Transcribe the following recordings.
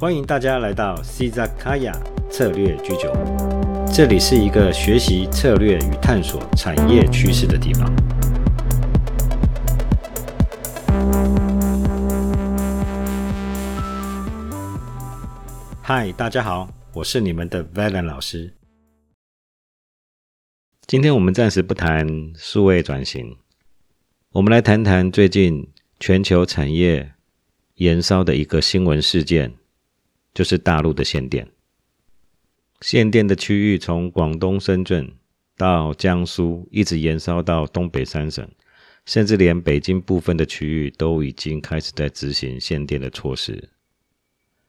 欢迎大家来到 c z a k a y a 策略居酒屋，这里是一个学习策略与探索产业趋势的地方。嗨，大家好，我是你们的 Valen 老师。今天我们暂时不谈数位转型，我们来谈谈最近全球产业燃烧的一个新闻事件。就是大陆的限电，限电的区域从广东深圳到江苏，一直延烧到东北三省，甚至连北京部分的区域都已经开始在执行限电的措施。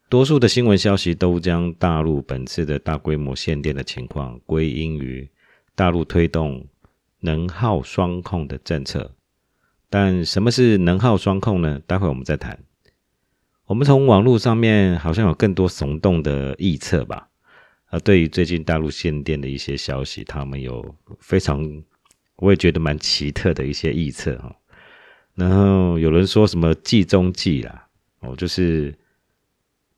多数的新闻消息都将大陆本次的大规模限电的情况归因于大陆推动能耗双控的政策。但什么是能耗双控呢？待会我们再谈。我们从网络上面好像有更多耸动的臆测吧，啊，对于最近大陆限电的一些消息，他们有非常，我也觉得蛮奇特的一些臆测哈。然后有人说什么计中计啦，哦，就是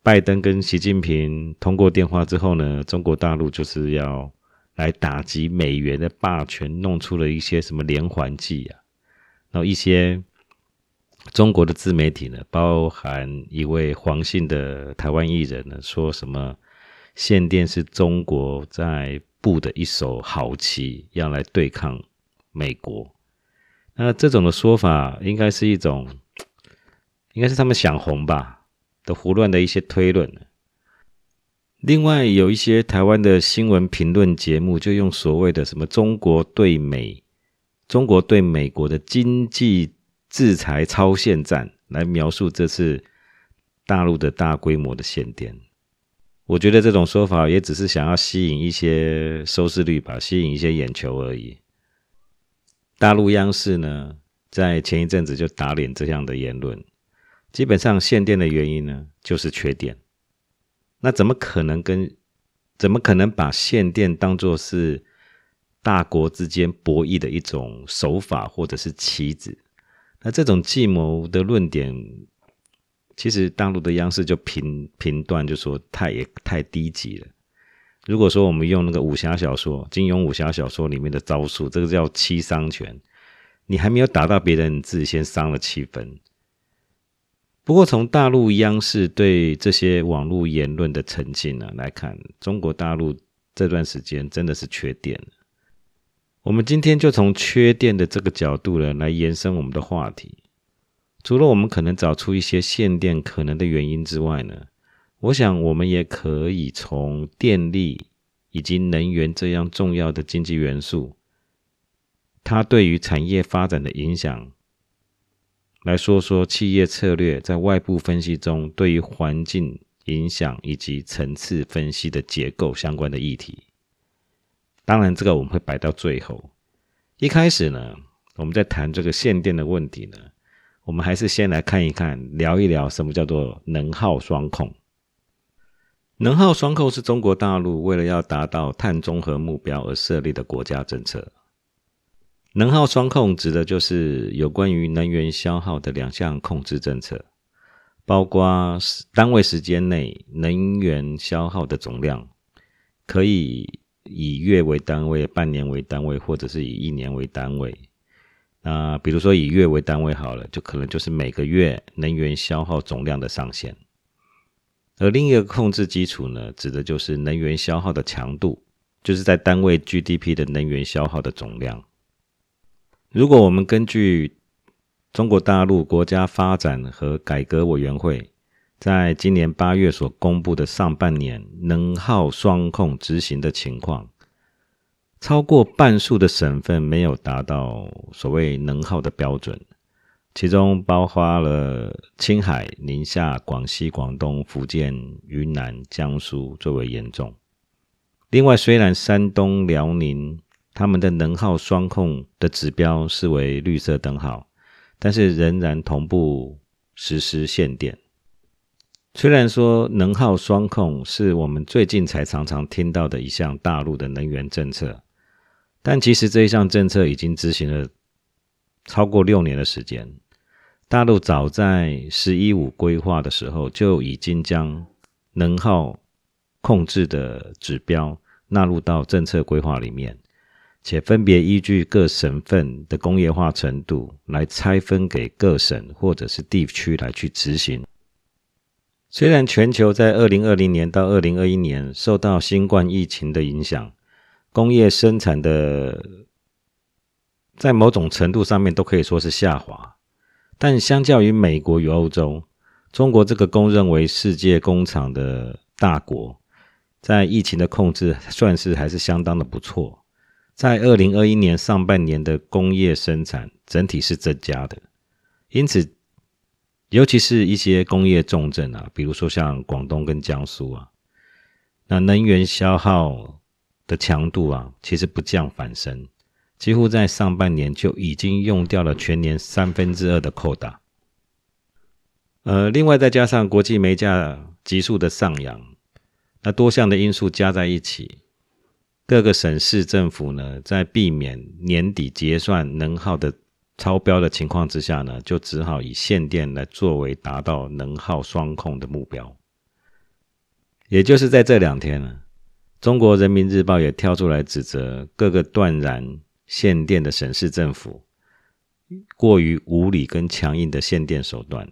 拜登跟习近平通过电话之后呢，中国大陆就是要来打击美元的霸权，弄出了一些什么连环计啊，然后一些。中国的自媒体呢，包含一位黄姓的台湾艺人呢，说什么限电是中国在布的一手好棋，要来对抗美国。那这种的说法，应该是一种，应该是他们想红吧的胡乱的一些推论。另外，有一些台湾的新闻评论节目，就用所谓的什么中国对美，中国对美国的经济。制裁超限战来描述这次大陆的大规模的限电，我觉得这种说法也只是想要吸引一些收视率吧，吸引一些眼球而已。大陆央视呢，在前一阵子就打脸这样的言论，基本上限电的原因呢，就是缺电。那怎么可能跟怎么可能把限电当作是大国之间博弈的一种手法或者是棋子？那这种计谋的论点，其实大陆的央视就评评断，就说太也太低级了。如果说我们用那个武侠小说、金庸武侠小说里面的招数，这个叫七伤拳，你还没有打到别人，你自己先伤了七分。不过从大陆央视对这些网络言论的澄清呢来看，中国大陆这段时间真的是缺电。我们今天就从缺电的这个角度呢，来延伸我们的话题。除了我们可能找出一些限电可能的原因之外呢，我想我们也可以从电力以及能源这样重要的经济元素，它对于产业发展的影响，来说说企业策略在外部分析中对于环境影响以及层次分析的结构相关的议题。当然，这个我们会摆到最后。一开始呢，我们在谈这个限电的问题呢，我们还是先来看一看，聊一聊什么叫做能耗双控。能耗双控是中国大陆为了要达到碳中和目标而设立的国家政策。能耗双控指的就是有关于能源消耗的两项控制政策，包括单位时间内能源消耗的总量可以。以月为单位、半年为单位，或者是以一年为单位。那比如说以月为单位好了，就可能就是每个月能源消耗总量的上限。而另一个控制基础呢，指的就是能源消耗的强度，就是在单位 GDP 的能源消耗的总量。如果我们根据中国大陆国家发展和改革委员会。在今年八月所公布的上半年能耗双控执行的情况，超过半数的省份没有达到所谓能耗的标准，其中包括了青海、宁夏、广西、广东、福建、云南、江苏最为严重。另外，虽然山东、辽宁他们的能耗双控的指标视为绿色灯号，但是仍然同步实施限电。虽然说能耗双控是我们最近才常常听到的一项大陆的能源政策，但其实这一项政策已经执行了超过六年的时间。大陆早在“十一五”规划的时候就已经将能耗控制的指标纳入到政策规划里面，且分别依据各省份的工业化程度来拆分给各省或者是地区来去执行。虽然全球在二零二零年到二零二一年受到新冠疫情的影响，工业生产的在某种程度上面都可以说是下滑，但相较于美国与欧洲。中国这个公认为世界工厂的大国，在疫情的控制算是还是相当的不错。在二零二一年上半年的工业生产整体是增加的，因此，尤其是一些工业重镇啊，比如说像广东跟江苏啊，那能源消耗的强度啊，其实不降反升，几乎在上半年就已经用掉了全年三分之二的扣打。呃，另外再加上国际煤价急速的上扬，那多项的因素加在一起，各个省市政府呢，在避免年底结算能耗的超标的情况之下呢，就只好以限电来作为达到能耗双控的目标。也就是在这两天呢，中国人民日报也跳出来指责各个断燃限电的省市政府过于无理跟强硬的限电手段。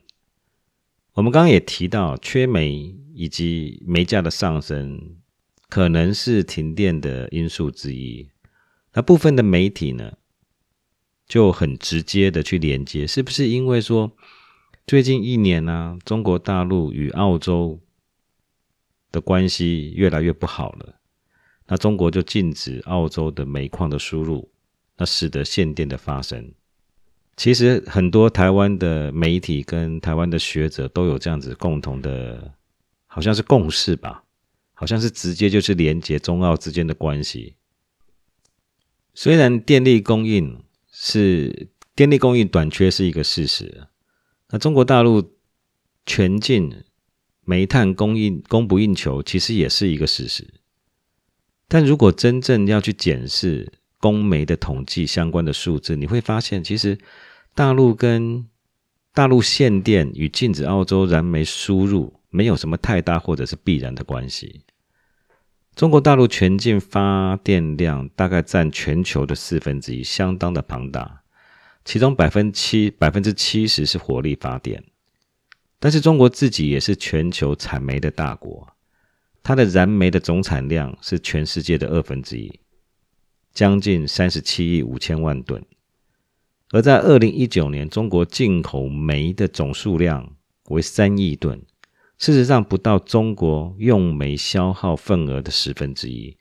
我们刚刚也提到，缺煤以及煤价的上升，可能是停电的因素之一。那部分的媒体呢，就很直接的去连接，是不是因为说最近一年呢，中国大陆与澳洲的关系越来越不好了，那中国就禁止澳洲的煤矿的输入，那使得限电的发生。其实很多台湾的媒体跟台湾的学者都有这样子共同的，好像是共识吧，好像是直接就是连接中澳之间的关系。虽然电力供应是电力供应短缺是一个事实，那中国大陆全境煤炭供应供不应求其实也是一个事实。但如果真正要去检视供煤的统计相关的数字，你会发现其实。大陆跟大陆限电与禁止澳洲燃煤输入没有什么太大或者是必然的关系。中国大陆全境发电量大概占全球的四分之一，相当的庞大。其中百分七百分之七十是火力发电，但是中国自己也是全球产煤的大国，它的燃煤的总产量是全世界的二分之一，将近三十七亿五千万吨。而在二零一九年，中国进口煤的总数量为三亿吨，事实上不到中国用煤消耗份额的十分之一。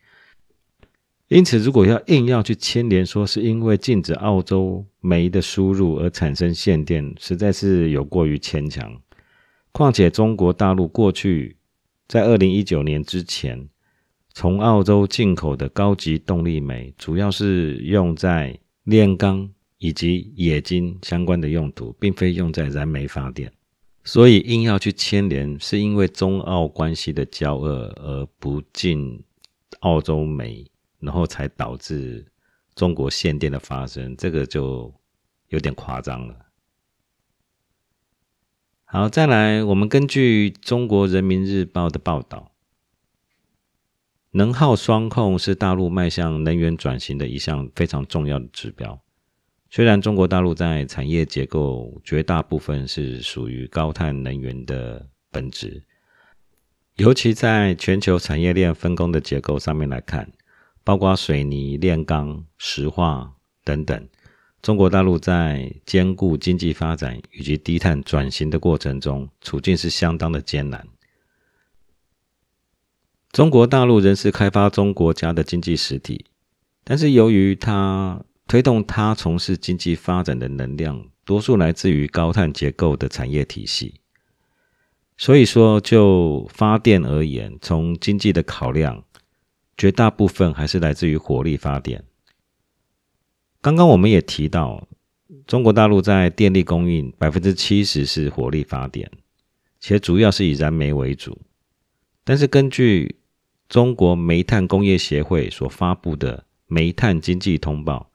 因此，如果要硬要去牵连说是因为禁止澳洲煤的输入而产生限电，实在是有过于牵强。况且，中国大陆过去在二零一九年之前，从澳洲进口的高级动力煤，主要是用在炼钢。以及冶金相关的用途，并非用在燃煤发电，所以硬要去牵连，是因为中澳关系的交恶而不进澳洲煤，然后才导致中国限电的发生，这个就有点夸张了。好，再来，我们根据中国人民日报的报道，能耗双控是大陆迈向能源转型的一项非常重要的指标。虽然中国大陆在产业结构绝大部分是属于高碳能源的本质，尤其在全球产业链分工的结构上面来看，包括水泥、炼钢、石化等等，中国大陆在兼顾经济发展以及低碳转型的过程中，处境是相当的艰难。中国大陆仍是开发中国家的经济实体，但是由于它推动它从事经济发展的能量，多数来自于高碳结构的产业体系。所以说，就发电而言，从经济的考量，绝大部分还是来自于火力发电。刚刚我们也提到，中国大陆在电力供应百分之七十是火力发电，且主要是以燃煤为主。但是根据中国煤炭工业协会所发布的煤炭经济通报。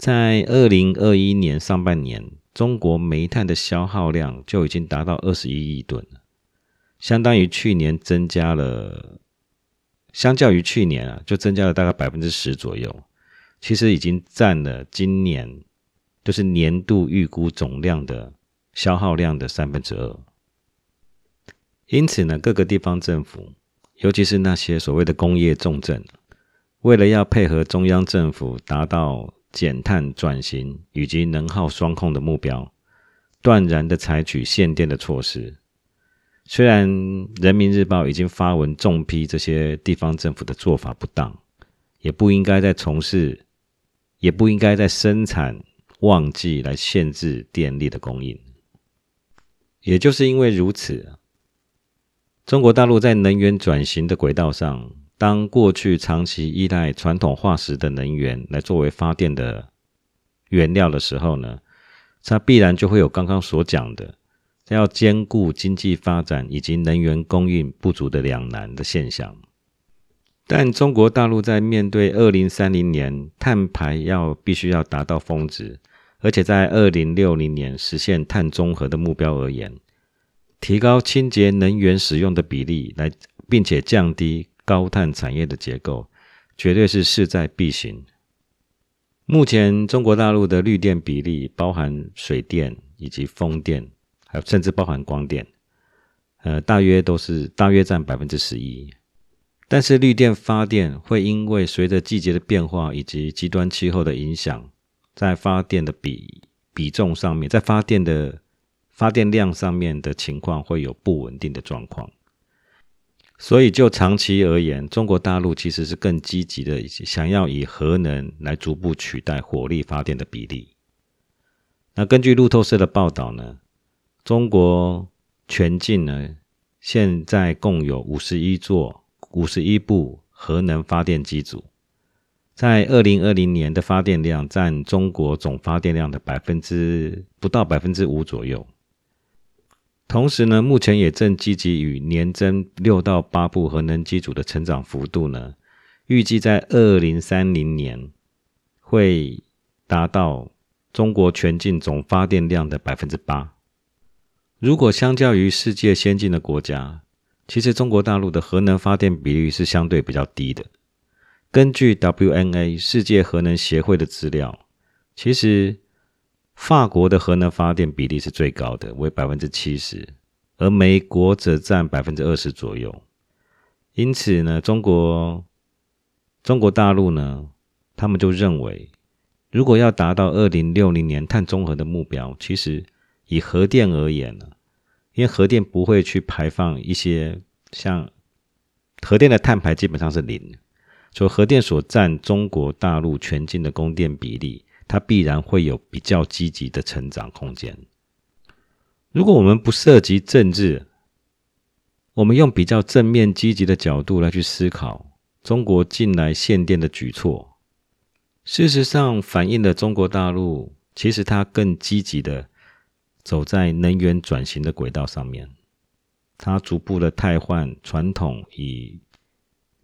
在二零二一年上半年，中国煤炭的消耗量就已经达到二十一亿吨了。相当于去年增加了，相较于去年啊，就增加了大概百分之十左右。其实已经占了今年就是年度预估总量的消耗量的三分之二。因此呢，各个地方政府，尤其是那些所谓的工业重镇，为了要配合中央政府达到减碳转型以及能耗双控的目标，断然的采取限电的措施。虽然人民日报已经发文重批这些地方政府的做法不当，也不应该再从事，也不应该在生产旺季来限制电力的供应。也就是因为如此。中国大陆在能源转型的轨道上，当过去长期依赖传统化石的能源来作为发电的原料的时候呢，它必然就会有刚刚所讲的要兼顾经济发展以及能源供应不足的两难的现象。但中国大陆在面对二零三零年碳排要必须要达到峰值，而且在二零六零年实现碳中和的目标而言，提高清洁能源使用的比例，来并且降低高碳产业的结构，绝对是势在必行。目前中国大陆的绿电比例，包含水电以及风电，还有甚至包含光电，呃，大约都是大约占百分之十一。但是绿电发电会因为随着季节的变化以及极端气候的影响，在发电的比比重上面，在发电的。发电量上面的情况会有不稳定的状况，所以就长期而言，中国大陆其实是更积极的，想要以核能来逐步取代火力发电的比例。那根据路透社的报道呢，中国全境呢现在共有五十一座、五十一部核能发电机组，在二零二零年的发电量占中国总发电量的百分之不到百分之五左右。同时呢，目前也正积极与年增六到八部核能机组的成长幅度呢，预计在二零三零年会达到中国全境总发电量的百分之八。如果相较于世界先进的国家，其实中国大陆的核能发电比率是相对比较低的。根据 WNA 世界核能协会的资料，其实。法国的核能发电比例是最高的，为百分之七十，而美国则占百分之二十左右。因此呢，中国中国大陆呢，他们就认为，如果要达到二零六零年碳中和的目标，其实以核电而言呢，因为核电不会去排放一些像核电的碳排基本上是零，所以核电所占中国大陆全境的供电比例。它必然会有比较积极的成长空间。如果我们不涉及政治，我们用比较正面积极的角度来去思考中国近来限电的举措，事实上反映了中国大陆其实它更积极的走在能源转型的轨道上面，它逐步的汰换传统以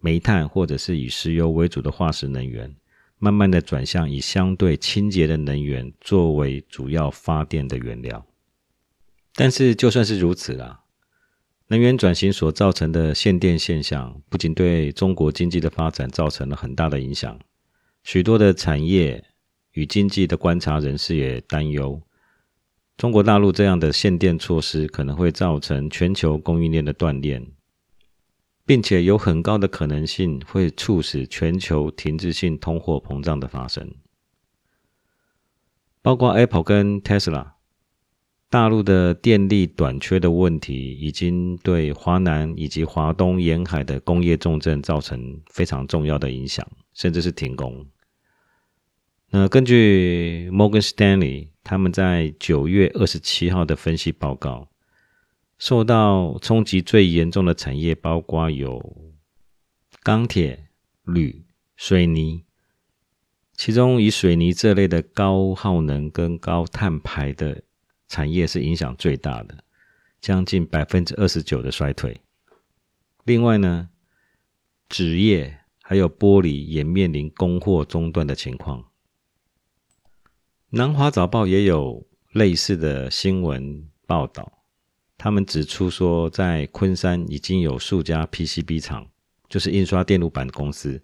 煤炭或者是以石油为主的化石能源。慢慢的转向以相对清洁的能源作为主要发电的原料，但是就算是如此啦，能源转型所造成的限电现象，不仅对中国经济的发展造成了很大的影响，许多的产业与经济的观察人士也担忧，中国大陆这样的限电措施可能会造成全球供应链的断裂。并且有很高的可能性会促使全球停滞性通货膨胀的发生，包括 Apple 跟 Tesla。大陆的电力短缺的问题，已经对华南以及华东沿海的工业重镇造成非常重要的影响，甚至是停工。那根据 Morgan Stanley 他们在九月二十七号的分析报告。受到冲击最严重的产业包括有钢铁、铝、水泥，其中以水泥这类的高耗能跟高碳排的产业是影响最大的，将近百分之二十九的衰退。另外呢，纸业还有玻璃也面临供货中断的情况。南华早报也有类似的新闻报道。他们指出说，在昆山已经有数家 PCB 厂，就是印刷电路板公司，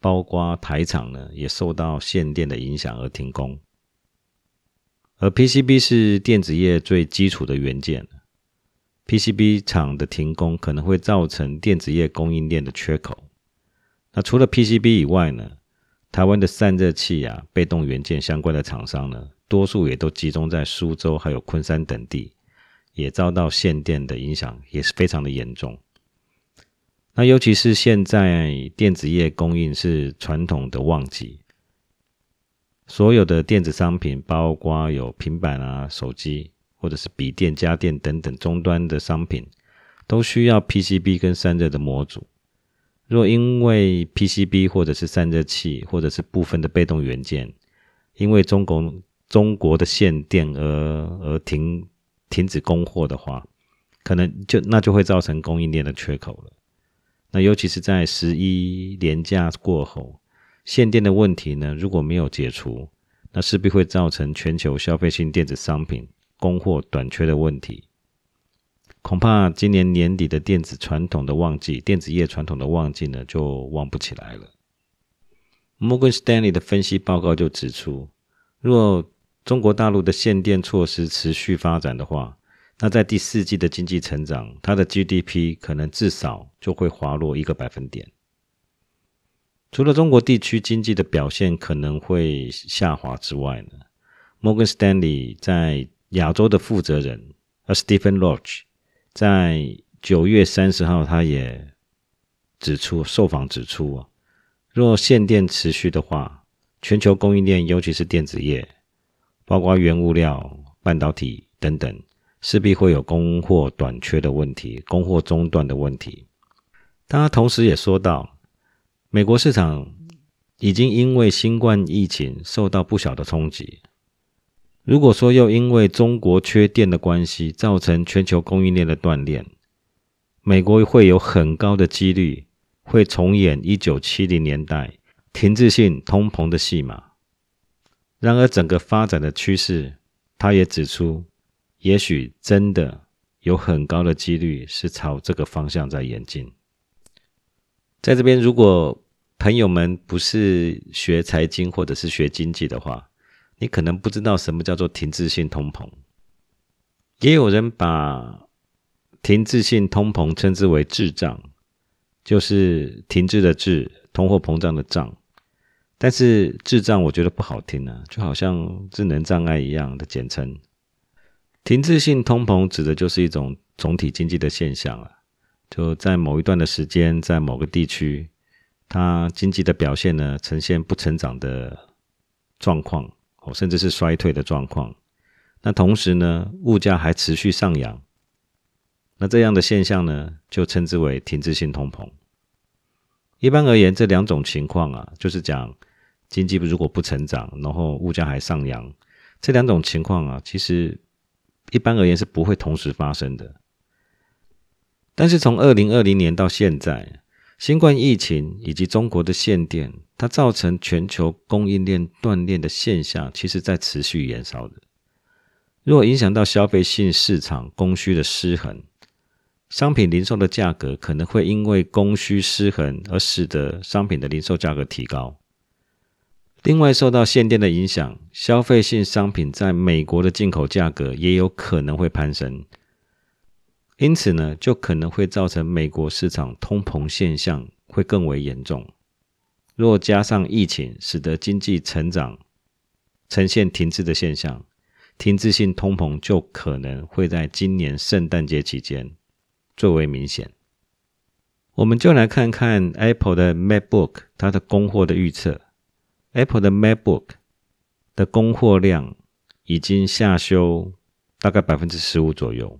包括台厂呢，也受到限电的影响而停工。而 PCB 是电子业最基础的元件，PCB 厂的停工可能会造成电子业供应链的缺口。那除了 PCB 以外呢，台湾的散热器啊、被动元件相关的厂商呢，多数也都集中在苏州还有昆山等地，也遭到限电的影响，也是非常的严重。那尤其是现在电子业供应是传统的旺季。所有的电子商品，包括有平板啊、手机或者是笔电、家电等等终端的商品，都需要 PCB 跟散热的模组。若因为 PCB 或者是散热器或者是部分的被动元件，因为中国中国的限电而而停停止供货的话，可能就那就会造成供应链的缺口了。那尤其是在十一连假过后。限电的问题呢，如果没有解除，那势必会造成全球消费性电子商品供货短缺的问题。恐怕今年年底的电子传统的旺季，电子业传统的旺季呢，就旺不起来了。摩根士丹利的分析报告就指出，若中国大陆的限电措施持续发展的话，那在第四季的经济成长，它的 GDP 可能至少就会滑落一个百分点。除了中国地区经济的表现可能会下滑之外呢，摩根斯丹利在亚洲的负责人呃 Stephen Roach 在九月三十号，他也指出，受访指出啊，若限电持续的话，全球供应链，尤其是电子业，包括原物料、半导体等等，势必会有供货短缺的问题，供货中断的问题。但他同时也说到。美国市场已经因为新冠疫情受到不小的冲击。如果说又因为中国缺电的关系造成全球供应链的断裂，美国会有很高的几率会重演一九七零年代停滞性通膨的戏码。然而，整个发展的趋势，他也指出，也许真的有很高的几率是朝这个方向在演进。在这边，如果朋友们不是学财经或者是学经济的话，你可能不知道什么叫做停滞性通膨。也有人把停滞性通膨称之为滞胀，就是停滞的滞，通货膨胀的胀。但是智障我觉得不好听啊，就好像智能障碍一样的简称。停滞性通膨指的就是一种总体经济的现象啊。就在某一段的时间，在某个地区，它经济的表现呢，呈现不成长的状况，哦，甚至是衰退的状况。那同时呢，物价还持续上扬。那这样的现象呢，就称之为停滞性通膨。一般而言，这两种情况啊，就是讲经济如果不成长，然后物价还上扬，这两种情况啊，其实一般而言是不会同时发生的。但是从二零二零年到现在，新冠疫情以及中国的限电，它造成全球供应链断裂的现象，其实在持续延烧的。如果影响到消费性市场供需的失衡，商品零售的价格可能会因为供需失衡而使得商品的零售价格提高。另外，受到限电的影响，消费性商品在美国的进口价格也有可能会攀升。因此呢，就可能会造成美国市场通膨现象会更为严重。若加上疫情，使得经济成长呈现停滞的现象，停滞性通膨就可能会在今年圣诞节期间最为明显。我们就来看看 Apple 的 MacBook 它的供货的预测。Apple 的 MacBook 的供货量已经下修大概百分之十五左右。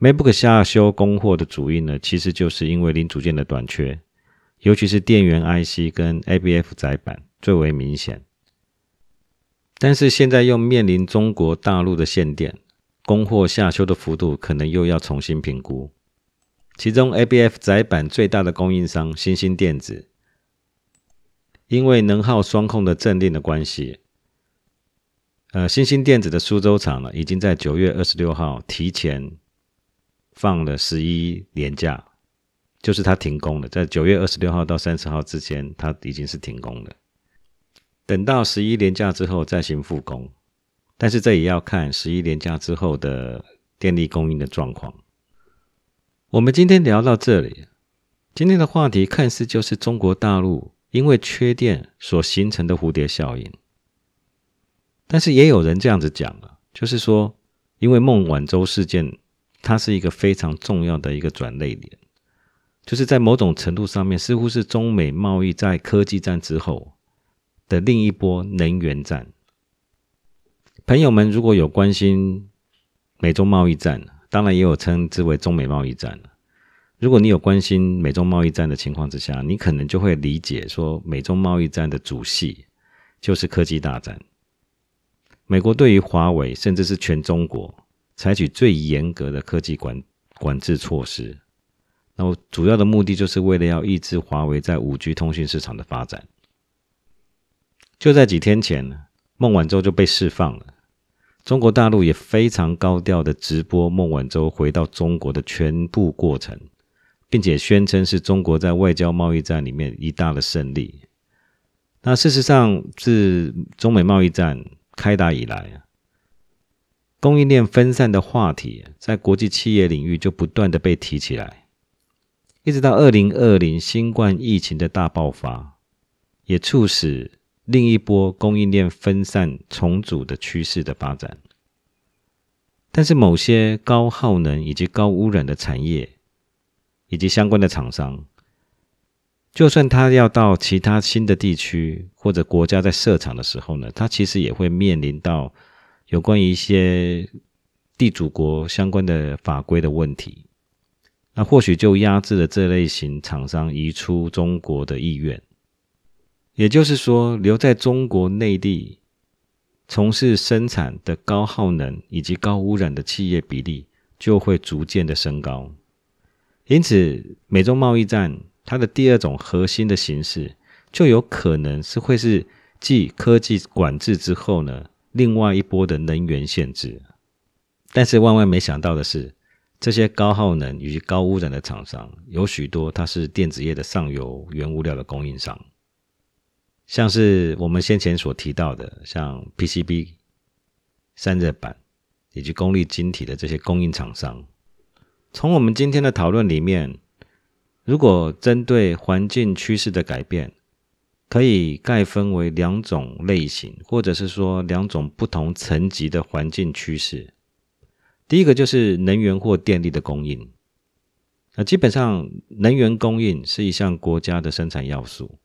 MacBook 下修供货的主因呢，其实就是因为零组件的短缺，尤其是电源 IC 跟 ABF 载板最为明显。但是现在又面临中国大陆的限电，供货下修的幅度可能又要重新评估。其中 ABF 载板最大的供应商新兴电子，因为能耗双控的政令的关系，呃，新兴电子的苏州厂呢，已经在九月二十六号提前。放了十一连假，就是它停工了，在九月二十六号到三十号之间，它已经是停工了。等到十一连假之后再行复工，但是这也要看十一连假之后的电力供应的状况。我们今天聊到这里，今天的话题看似就是中国大陆因为缺电所形成的蝴蝶效应，但是也有人这样子讲了，就是说，因为孟晚舟事件，它是一个非常重要的一个转捩点，就是在某种程度上面，似乎是中美贸易在科技战之后。的另一波能源战，朋友们如果有关心美中贸易战，当然也有称之为中美贸易战。了如果你有关心美中贸易战的情况之下，你可能就会理解说，美中贸易战的主戏就是科技大战。美国对于华为，甚至是全中国，采取最严格的科技管管制措施，那么主要的目的就是为了要抑制华为在五 G 通讯市场的发展。就在几天前，孟晚舟就被释放了。中国大陆也非常高调的直播孟晚舟回到中国的全部过程，并且宣称是中国在外交贸易战里面一大的胜利。那事实上，自中美贸易战开打以来，供应链分散的话题在国际企业领域就不断的被提起来，一直到二零二零新冠疫情的大爆发，也促使。另一波供应链分散重组的趋势的发展，但是某些高耗能以及高污染的产业以及相关的厂商，就算他要到其他新的地区或者国家在设厂的时候呢，他其实也会面临到有关于一些地主国相关的法规的问题，那或许就压制了这类型厂商移出中国的意愿。也就是说，留在中国内地从事生产的高耗能以及高污染的企业比例就会逐渐的升高。因此，美中贸易战它的第二种核心的形式，就有可能是会是继科技管制之后呢，另外一波的能源限制。但是万万没想到的是，这些高耗能以及高污染的厂商，有许多它是电子业的上游原物料的供应商。像是我们先前所提到的，像 PCB、散热板以及功率晶体的这些供应厂商，从我们今天的讨论里面，如果针对环境趋势的改变，可以概分为两种类型，或者是说两种不同层级的环境趋势。第一个就是能源或电力的供应，那基本上能源供应是一项国家的生产要素。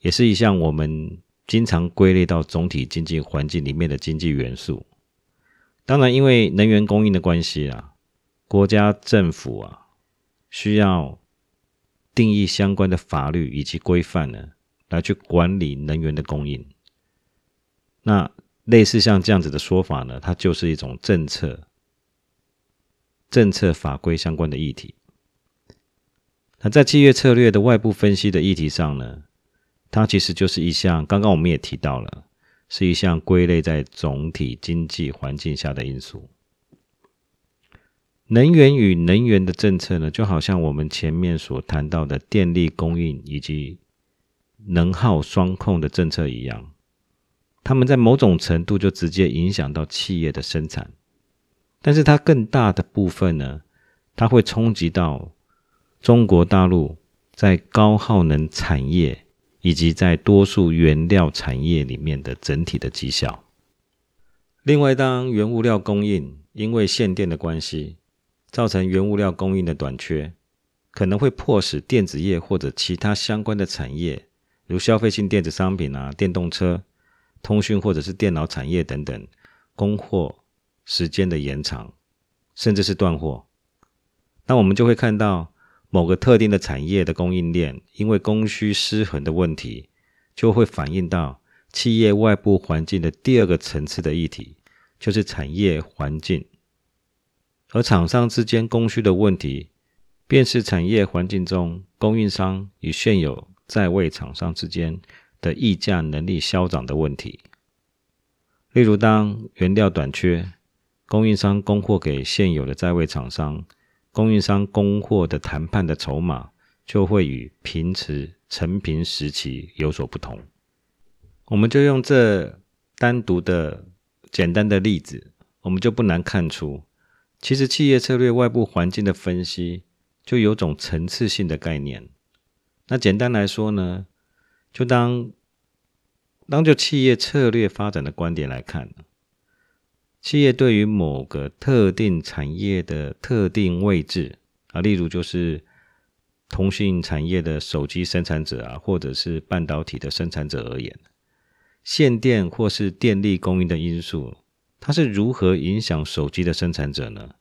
也是一项我们经常归类到总体经济环境里面的经济元素。当然，因为能源供应的关系啊，国家政府啊需要定义相关的法律以及规范呢，来去管理能源的供应。那类似像这样子的说法呢，它就是一种政策、政策法规相关的议题。那在企业策略的外部分析的议题上呢？它其实就是一项，刚刚我们也提到了，是一项归类在总体经济环境下的因素。能源与能源的政策呢，就好像我们前面所谈到的电力供应以及能耗双控的政策一样，他们在某种程度就直接影响到企业的生产，但是它更大的部分呢，它会冲击到中国大陆在高耗能产业。以及在多数原料产业里面的整体的绩效。另外，当原物料供应因为限电的关系，造成原物料供应的短缺，可能会迫使电子业或者其他相关的产业，如消费性电子商品啊、电动车、通讯或者是电脑产业等等，供货时间的延长，甚至是断货。那我们就会看到。某个特定的产业的供应链，因为供需失衡的问题，就会反映到企业外部环境的第二个层次的议题，就是产业环境。而厂商之间供需的问题，便是产业环境中供应商与现有在位厂商之间的议价能力消长的问题。例如，当原料短缺，供应商供货给现有的在位厂商，供应商供货的谈判的筹码就会与平时成平时期有所不同。我们就用这单独的简单的例子，我们就不难看出，其实企业策略外部环境的分析就有种层次性的概念。那简单来说呢，就当当就企业策略发展的观点来看。企业对于某个特定产业的特定位置啊，例如就是通讯产业的手机生产者啊，或者是半导体的生产者而言，限电或是电力供应的因素，它是如何影响手机的生产者呢？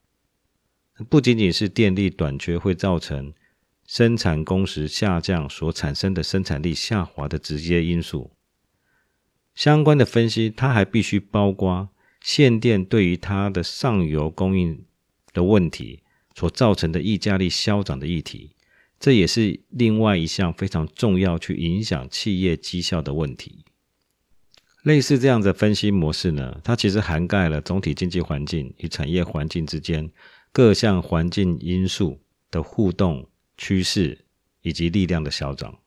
不仅仅是电力短缺会造成生产工时下降所产生的生产力下滑的直接因素，相关的分析，它还必须包括。限电对于它的上游供应的问题所造成的溢价力消长的议题，这也是另外一项非常重要去影响企业绩效的问题。类似这样的分析模式呢，它其实涵盖了总体经济环境与产业环境之间各项环境因素的互动趋势以及力量的消长。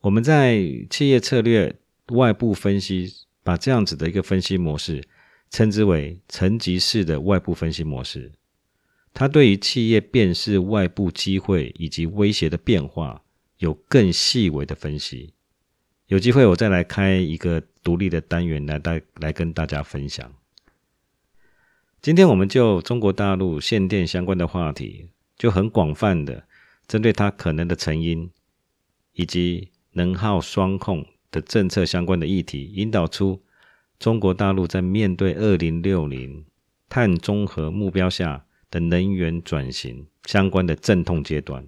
我们在企业策略外部分析。把这样子的一个分析模式称之为层级式的外部分析模式，它对于企业辨识外部机会以及威胁的变化有更细微的分析。有机会我再来开一个独立的单元来带来跟大家分享。今天我们就中国大陆限电相关的话题，就很广泛的针对它可能的成因以及能耗双控。的政策相关的议题，引导出中国大陆在面对二零六零碳中和目标下的能源转型相关的阵痛阶段。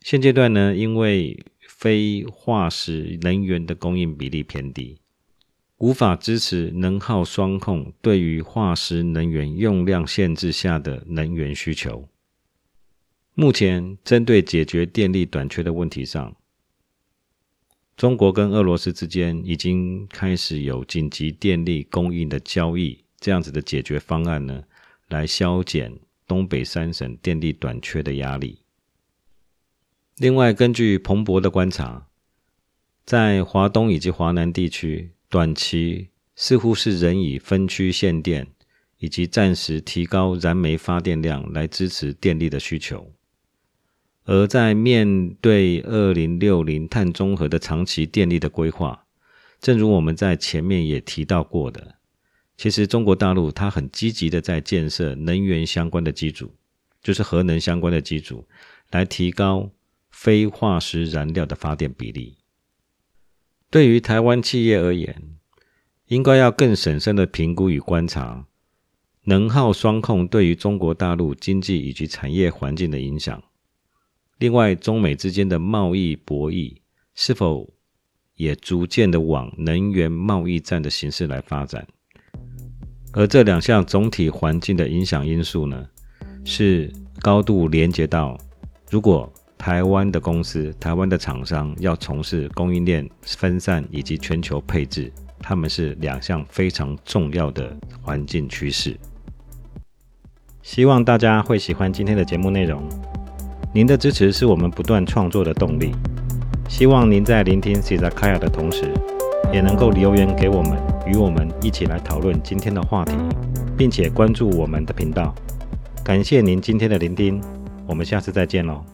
现阶段呢，因为非化石能源的供应比例偏低，无法支持能耗双控对于化石能源用量限制下的能源需求。目前，针对解决电力短缺的问题上，中国跟俄罗斯之间已经开始有紧急电力供应的交易，这样子的解决方案呢，来消减东北三省电力短缺的压力。另外，根据彭博的观察，在华东以及华南地区，短期似乎是仍以分区限电以及暂时提高燃煤发电量来支持电力的需求。而在面对二零六零碳中和的长期电力的规划，正如我们在前面也提到过的，其实中国大陆它很积极的在建设能源相关的机组，就是核能相关的机组，来提高非化石燃料的发电比例。对于台湾企业而言，应该要更审慎的评估与观察能耗双控对于中国大陆经济以及产业环境的影响。另外，中美之间的贸易博弈是否也逐渐的往能源贸易战的形式来发展？而这两项总体环境的影响因素呢，是高度连接到，如果台湾的公司、台湾的厂商要从事供应链分散以及全球配置，他们是两项非常重要的环境趋势。希望大家会喜欢今天的节目内容。您的支持是我们不断创作的动力。希望您在聆听 c 萨卡亚的同时，也能够留言给我们，与我们一起来讨论今天的话题，并且关注我们的频道。感谢您今天的聆听，我们下次再见喽。